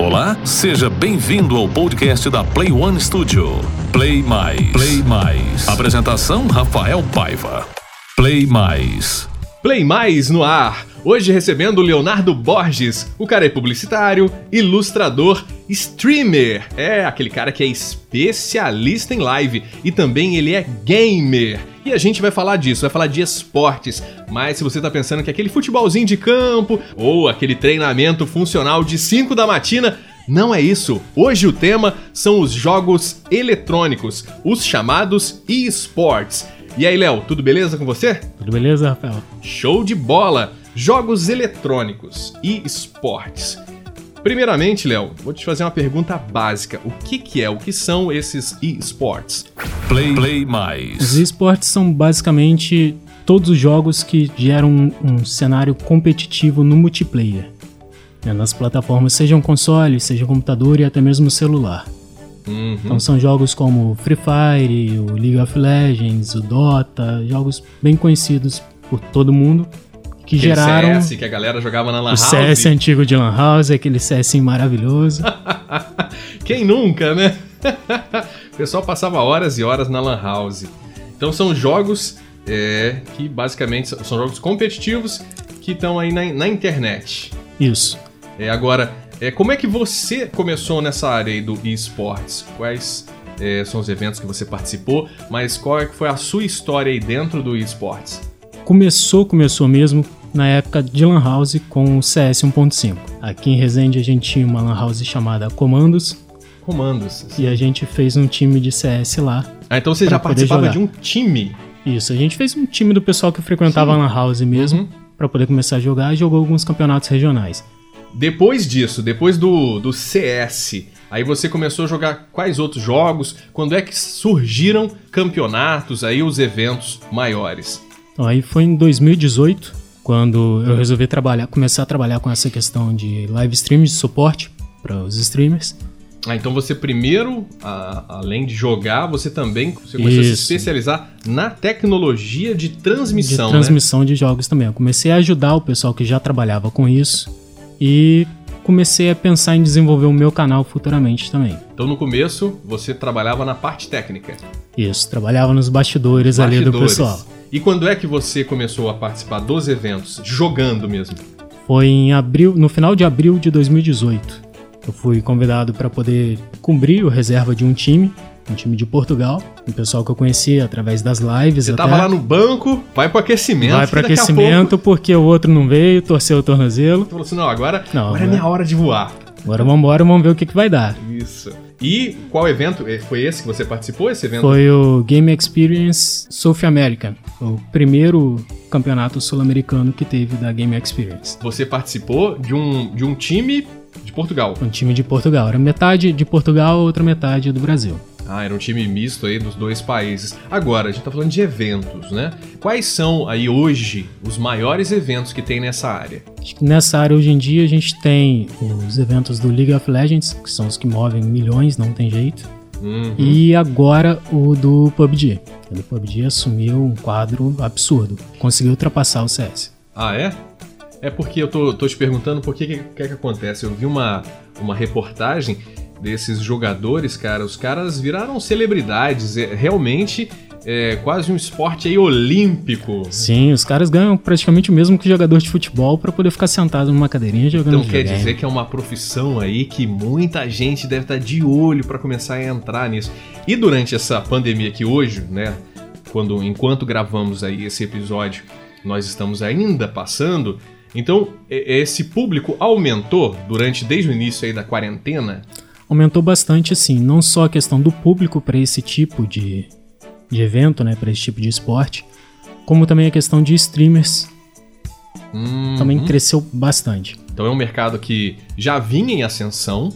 Olá, seja bem-vindo ao podcast da Play One Studio. Play Mais. Play Mais. Apresentação Rafael Paiva. Play Mais. Play Mais no ar. Hoje recebendo Leonardo Borges. O cara é publicitário, ilustrador, streamer. É aquele cara que é especialista em live e também ele é gamer. E a gente vai falar disso, vai falar de esportes. Mas se você tá pensando que aquele futebolzinho de campo ou aquele treinamento funcional de 5 da matina, não é isso. Hoje o tema são os jogos eletrônicos, os chamados esports. E aí, Léo, tudo beleza com você? Tudo beleza, Rafael? Show de bola! Jogos eletrônicos e esportes. Primeiramente, Léo, vou te fazer uma pergunta básica. O que, que é, o que são esses esports? Play, Play Mais. Os esportes são basicamente todos os jogos que geram um, um cenário competitivo no multiplayer. Né, nas plataformas, sejam console, seja computador e até mesmo celular. Uhum. Então são jogos como Free Fire, o League of Legends, o Dota, jogos bem conhecidos por todo mundo que Aquele geraram CS que a galera jogava na Lan o House. CS antigo de Lan House, aquele CS maravilhoso. Quem nunca, né? o pessoal passava horas e horas na Lan House. Então são jogos é, que basicamente são são jogos competitivos que estão aí na, na internet. Isso. É, agora, é, como é que você começou nessa área aí do esportes? Quais é, são os eventos que você participou? Mas qual é que foi a sua história aí dentro do esportes? Começou, começou mesmo na época de Lan House com o CS 1.5. Aqui em Resende a gente tinha uma Lan House chamada Comandos Comandos. e a gente fez um time de CS lá. Ah, então você já participava de um time. Isso, a gente fez um time do pessoal que frequentava a Lan House mesmo Uhum. pra poder começar a jogar e jogou alguns campeonatos regionais. Depois disso, depois do, do CS, aí você começou a jogar quais outros jogos? Quando é que surgiram campeonatos aí, os eventos maiores? Então aí foi em 2018 quando eu resolvi trabalhar, começar a trabalhar com essa questão de live stream de suporte para os streamers. Ah, então você primeiro, a- além de jogar, você também você começou a se Isso. especializar na tecnologia de transmissão, de transmissão de jogos também. Eu comecei a ajudar o pessoal que já trabalhava com isso e comecei a pensar em desenvolver o meu canal futuramente também. né? Então no começo você trabalhava na parte técnica. Isso, trabalhava nos bastidores, ali do bastidores. pessoal. E quando é que você começou a participar dos eventos, jogando mesmo? Foi em abril, no final de abril de 2018. Eu fui convidado para poder cobrir o reserva de um time, um time de Portugal, um pessoal que eu conhecia através das lives. Você até. tava lá no banco, vai pro aquecimento. Vai para aquecimento porque o outro não veio, torceu o tornozelo. Você falou assim, não, agora, Não, agora é agora- minha hora de voar. Agora vamos embora, vamos ver o que, que vai dar. Isso. E qual evento? Eh, Foi esse que você participou, esse evento? Foi o Game Experience South American, o primeiro campeonato sul-americano que teve da Game Experience. Você participou de um, de um time de Portugal. Um time de Portugal. Era metade de Portugal, outra metade do Brasil. Ah, era um time misto aí dos dois países. Agora, a gente tá falando de eventos, né? Quais são aí hoje os maiores eventos que tem nessa área? Nessa área hoje em dia a gente tem os eventos do League of Legends, que são os que movem milhões, não tem jeito. Hum, E agora o do PUBG. O PUBG assumiu um quadro absurdo. Conseguiu ultrapassar o CS. Ah, é? É porque eu tô, tô te perguntando por que que, que é que acontece. Eu vi uma, uma reportagem desses jogadores, cara. Os caras viraram celebridades. É, realmente é quase um esporte aí olímpico. Sim, os caras ganham praticamente o mesmo que jogador de futebol pra poder ficar sentado numa cadeirinha jogando Então quer dizer que é uma profissão aí que muita gente deve estar de olho para começar a entrar nisso. E durante essa pandemia que hoje, né, quando enquanto gravamos aí esse episódio, nós estamos ainda passando, então esse público aumentou durante desde o início aí da quarentena. Aumentou bastante, assim, não só a questão do público para esse tipo de, de evento, né, para esse tipo de esporte, como também a questão de streamers Hum, também cresceu bastante. Então é um mercado que já vinha em ascensão,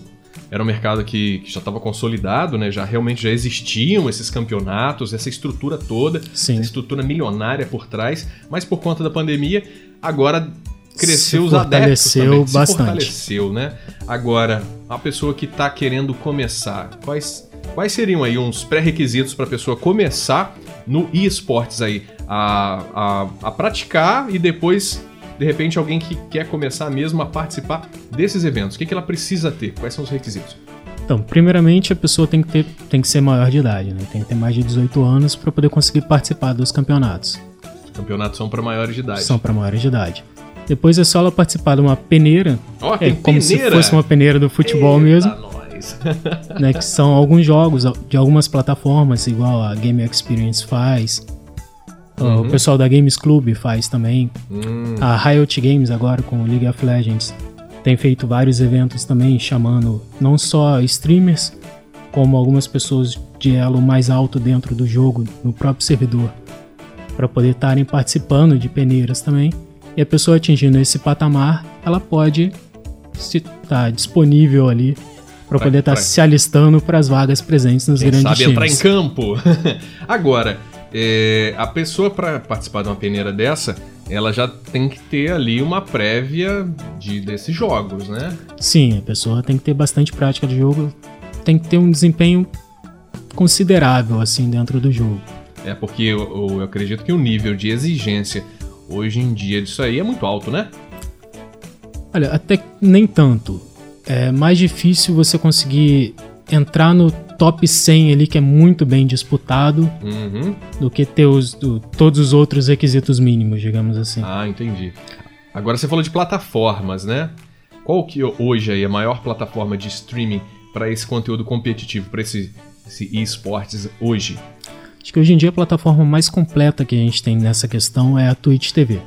era um mercado que, que já estava consolidado, né? Já realmente já existiam esses campeonatos, essa estrutura toda, Sim. essa estrutura milionária por trás, mas por conta da pandemia, agora cresceu Se os adeptos também, se bastante. fortaleceu, né? Agora, a pessoa que está querendo começar, quais, quais seriam aí uns pré-requisitos para a pessoa começar no esportes aí, a, a, a praticar e depois de repente, alguém que quer começar mesmo a participar desses eventos? O que, que ela precisa ter? Quais são os requisitos? Então, primeiramente a pessoa tem que, ter, tem que ser maior de idade, né? Tem que ter mais de 18 anos para poder conseguir participar dos campeonatos. Os campeonatos são para maiores de idade. São para maiores de idade. Depois é só ela participar de uma peneira. Ó, é como se peneira? fosse uma peneira do futebol Eita, mesmo, nós. né? Que são alguns jogos de algumas plataformas, igual a Game Experience faz. Uhum. O pessoal da Games Club faz também. Hum, A Riot Games agora com o League of Legends tem feito vários eventos também, chamando não só streamers, como algumas pessoas de elo mais alto dentro do jogo, no próprio servidor, para poder estarem participando de peneiras também. E a pessoa atingindo esse patamar, ela pode estar disponível ali para poder estar pra- se alistando para as vagas presentes nos quem grandes sabe entrar em times. campo. Agora, é, a pessoa para participar de uma peneira dessa, ela já tem que ter ali uma prévia de, desses jogos, né? Sim, a pessoa tem que ter bastante prática de jogo, tem que ter um desempenho considerável assim dentro do jogo. É porque eu, eu acredito que o nível de exigência hoje em dia disso aí é muito alto, né? Olha, até nem tanto. É mais difícil você conseguir entrar no top 100 ali, que é muito bem disputado, Uhum. do que ter os, do- todos os outros requisitos mínimos, digamos assim. Ah, entendi. Agora você falou de plataformas, né? Qual que hoje aí é a maior plataforma de streaming para esse conteúdo competitivo, para esse, esse esportes hoje? Acho que hoje em dia a plataforma mais completa que a gente tem nessa questão é a Twitch TV.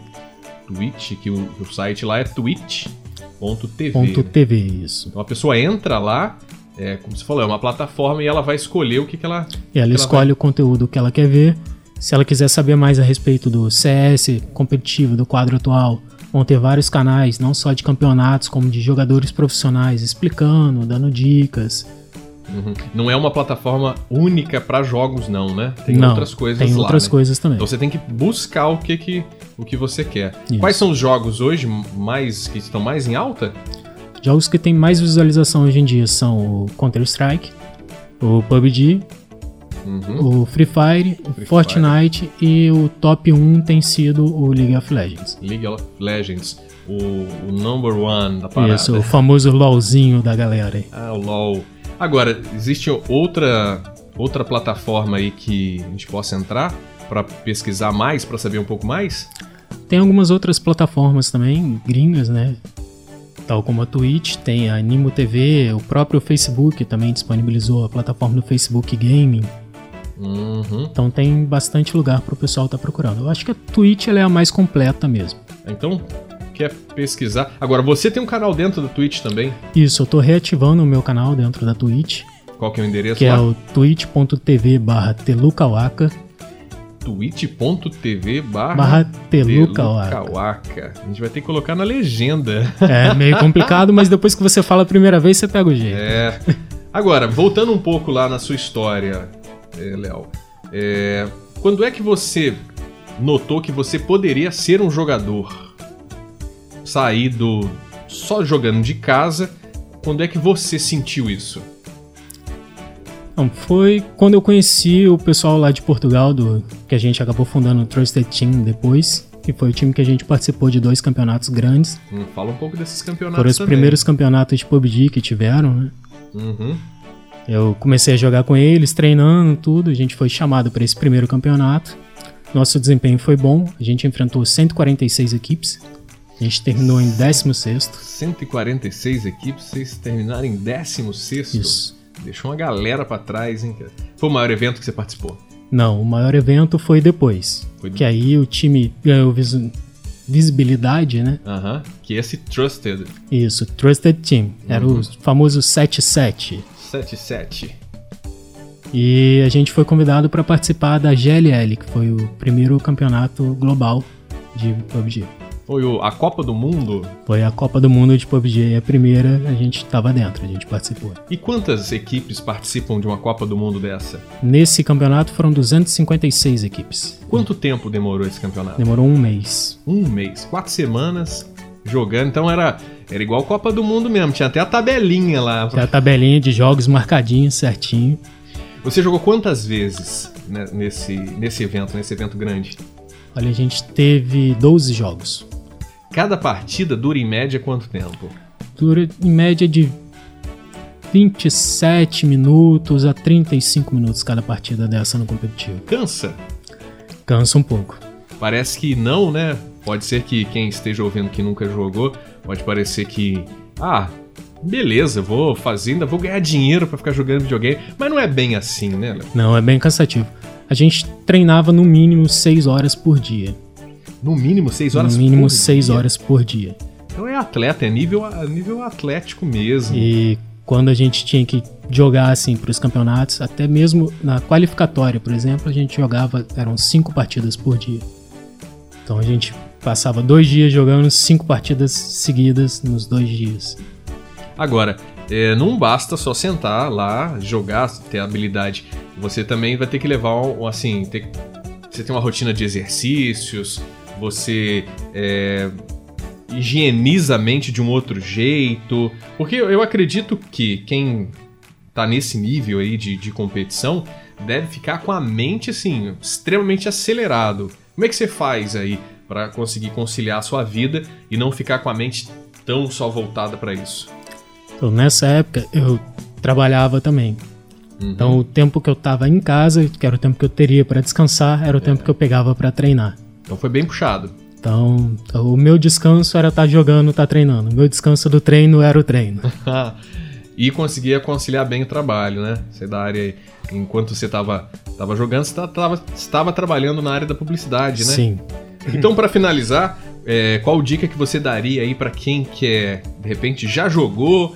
Twitch, que o, o site lá é twitch.tv. Ponto né? TV, isso. Então a pessoa entra lá, é, como você falou, é uma plataforma e ela vai escolher o que, que ela. E ela ela escolhe o conteúdo que ela quer ver. Se ela quiser saber mais a respeito do CS competitivo, do quadro atual, vão ter vários canais, não só de campeonatos, como de jogadores profissionais, explicando, dando dicas. Uhum. Não é uma plataforma única para jogos, não, né? Tem não, outras coisas tem lá. outras né? coisas também. Então você tem que buscar o que, que, o que você quer. Isso. Quais são os jogos hoje mais que estão mais em alta? Jogos que têm mais visualização hoje em dia são o Counter-Strike, o PUBG, Uhum. o Free Fire, o Free Fortnite e o top 1 tem sido o League of Legends. League of Legends, o, o number one da parada. Isso, o famoso LOLzinho da galera aí. Ah, o LoL. Agora, existe outra outra plataforma aí que a gente possa entrar para pesquisar mais, para saber um pouco mais? Tem algumas outras plataformas também, gringas, né? Tal como a Twitch, tem a Animo TV, o próprio Facebook também disponibilizou a plataforma do Facebook Gaming. Uhum. Então tem bastante lugar para o pessoal estar procurando. Eu acho que a Twitch é a mais completa mesmo. Então, quer pesquisar? Agora, você tem um canal dentro do Twitch também? Isso, eu tô reativando o meu canal dentro da Twitch, Qual que é o endereço que é lá? o twitch.tv barra telucawaka twitch.tv barra. Telukawaka. A gente vai ter que colocar na legenda. É meio complicado, mas depois que você fala a primeira vez, você pega o jeito. É. Agora, voltando um pouco lá na sua história, é, Léo. é, quando é que você notou que você poderia ser um jogador? Sair do só jogando de casa. Quando é que você sentiu isso? Não, foi quando eu conheci o pessoal lá de Portugal, do, que a gente acabou fundando o Trusted Team depois, que foi o time que a gente participou de dois campeonatos grandes. Hum, fala um pouco desses campeonatos Foram os também. primeiros campeonatos de PUBG que tiveram, né? Uhum. Eu comecei a jogar com eles, treinando, tudo. A gente foi chamado para esse primeiro campeonato. Nosso desempenho foi bom. A gente enfrentou 146 equipes. A gente terminou em 16 146 equipes, vocês terminaram em 16 Isso. Deixou uma galera pra trás, hein? cara? Foi o maior evento que você participou. Não, o maior evento foi depois. Foi Que aí o time ganhou visu- visibilidade, né? Aham. Que é esse Trusted Isso, Trusted Team. Era Uhum. o famoso 7-7. 77. E a gente foi convidado para participar da GLL, que foi o primeiro campeonato global de PUBG. Foi a Copa do Mundo. Foi a Copa do Mundo de PUBG, a primeira a gente estava dentro, a gente participou. E quantas equipes participam de uma Copa do Mundo dessa? Nesse campeonato foram 256 equipes. Quanto tempo demorou esse campeonato? Demorou um mês. Um mês, quatro semanas jogando. Então era, era igual Copa do Mundo mesmo. Tinha até a tabelinha lá. Tem a tabelinha de jogos marcadinho, certinho. Você jogou quantas vezes né, nesse, nesse evento, nesse evento grande? Olha, a gente teve 12 jogos. Cada partida dura em média quanto tempo? Dura em média de 27 minutos a 35 minutos cada partida dessa no competitivo. Cansa? Cansa um pouco. Parece que não, né? Pode ser que quem esteja ouvindo que nunca jogou, pode parecer que. Ah, beleza, vou fazer, ainda vou ganhar dinheiro para ficar jogando videogame. Mas não é bem assim, né? Léo? Não, é bem cansativo. A gente treinava no mínimo 6 horas por dia. No mínimo 6 horas no mínimo por 6 dia? horas por dia. Então é atleta, é nível, nível atlético mesmo. E quando a gente tinha que jogar assim para os campeonatos, até mesmo na qualificatória, por exemplo, a gente jogava eram cinco partidas por dia. Então a gente passava dois dias jogando cinco partidas seguidas nos dois dias. Agora, é, não basta só sentar lá, jogar, ter habilidade. Você também vai ter que levar, assim, ter, você tem uma rotina de exercícios, você é, higieniza a mente de um outro jeito. Porque eu acredito que quem tá nesse nível aí de, de competição deve ficar com a mente, assim, extremamente acelerado. Como é que você faz aí para conseguir conciliar a sua vida e não ficar com a mente tão só voltada para isso? Então, nessa época eu trabalhava também. Uhum. Então o tempo que eu tava em casa, que era o tempo que eu teria para descansar, era o tempo que eu pegava para treinar. Então foi bem puxado. Então, o meu descanso era estar tá jogando, estar tá treinando. O meu descanso do treino era o treino. e conseguia conciliar bem o trabalho, né? Você da área aí. Enquanto você estava tava jogando, você tava, estava trabalhando na área da publicidade, né? Sim. Então, para finalizar, é, qual dica que você daria aí para quem quer, de repente, já jogou,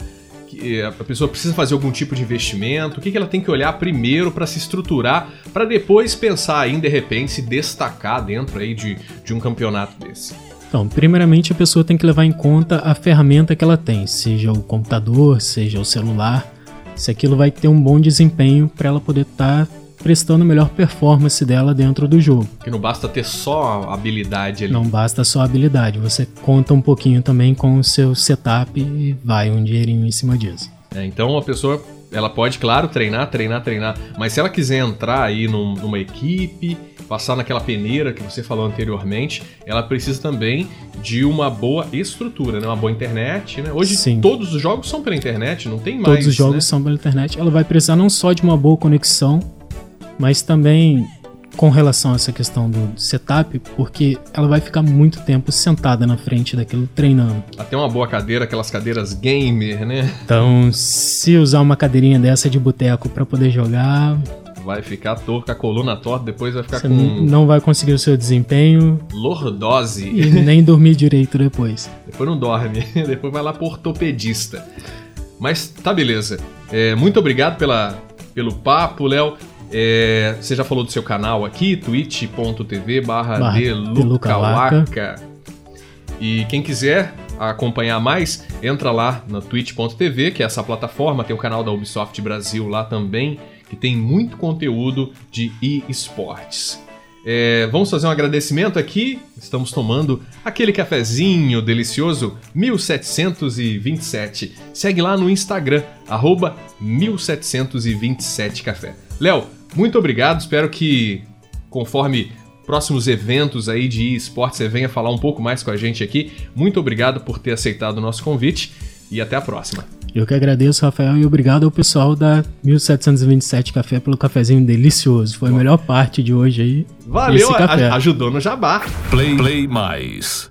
que a pessoa precisa fazer algum tipo de investimento? O que, que ela tem que olhar primeiro para se estruturar, para depois pensar em, de repente, se destacar dentro aí de, de um campeonato desse? Então, primeiramente a pessoa tem que levar em conta a ferramenta que ela tem, seja o computador, seja o celular, se aquilo vai ter um bom desempenho para ela poder estar tá prestando a melhor performance dela dentro do jogo. Que não basta ter só habilidade ali. Não basta só habilidade, você conta um pouquinho também com o seu setup e vai um dinheirinho em cima disso. É, então a pessoa ela pode, claro, treinar, treinar, treinar, mas se ela quiser entrar aí num, numa equipe, passar naquela peneira que você falou anteriormente, ela precisa também de uma boa estrutura, né? uma boa internet. Né? Hoje Sim. todos os jogos são pela internet, não tem mais. Todos os jogos né? são pela internet. Ela vai precisar não só de uma boa conexão, mas também com relação a essa questão do setup, porque ela vai ficar muito tempo sentada na frente daquilo treinando. Até uma boa cadeira, aquelas cadeiras gamer, né? Então, se usar uma cadeirinha dessa de boteco para poder jogar, vai ficar torta, a coluna torta, depois vai ficar você com não vai conseguir o seu desempenho lordose e nem dormir direito depois. Depois não dorme, depois vai lá pro ortopedista. Mas tá beleza. É, muito obrigado pela, pelo papo, Léo. É, você já falou do seu canal aqui, twitch.tv barra delucawaka. E quem quiser acompanhar mais, entra lá na twitch.tv, que é essa plataforma, tem o canal da Ubisoft Brasil lá também, que tem muito conteúdo de eSports. É, vamos fazer um agradecimento aqui. Estamos tomando aquele cafezinho delicioso 1727. Segue lá no Instagram, arroba 1727café. Léo, muito obrigado. Espero que, conforme próximos eventos aí de esportes, você venha falar um pouco mais com a gente aqui. Muito obrigado por ter aceitado o nosso convite e até a próxima. Eu que agradeço, Rafael, e obrigado ao pessoal da 1727 Café pelo cafezinho delicioso. Foi a melhor parte de hoje aí. Valeu, ajudou no jabá. Play, play mais.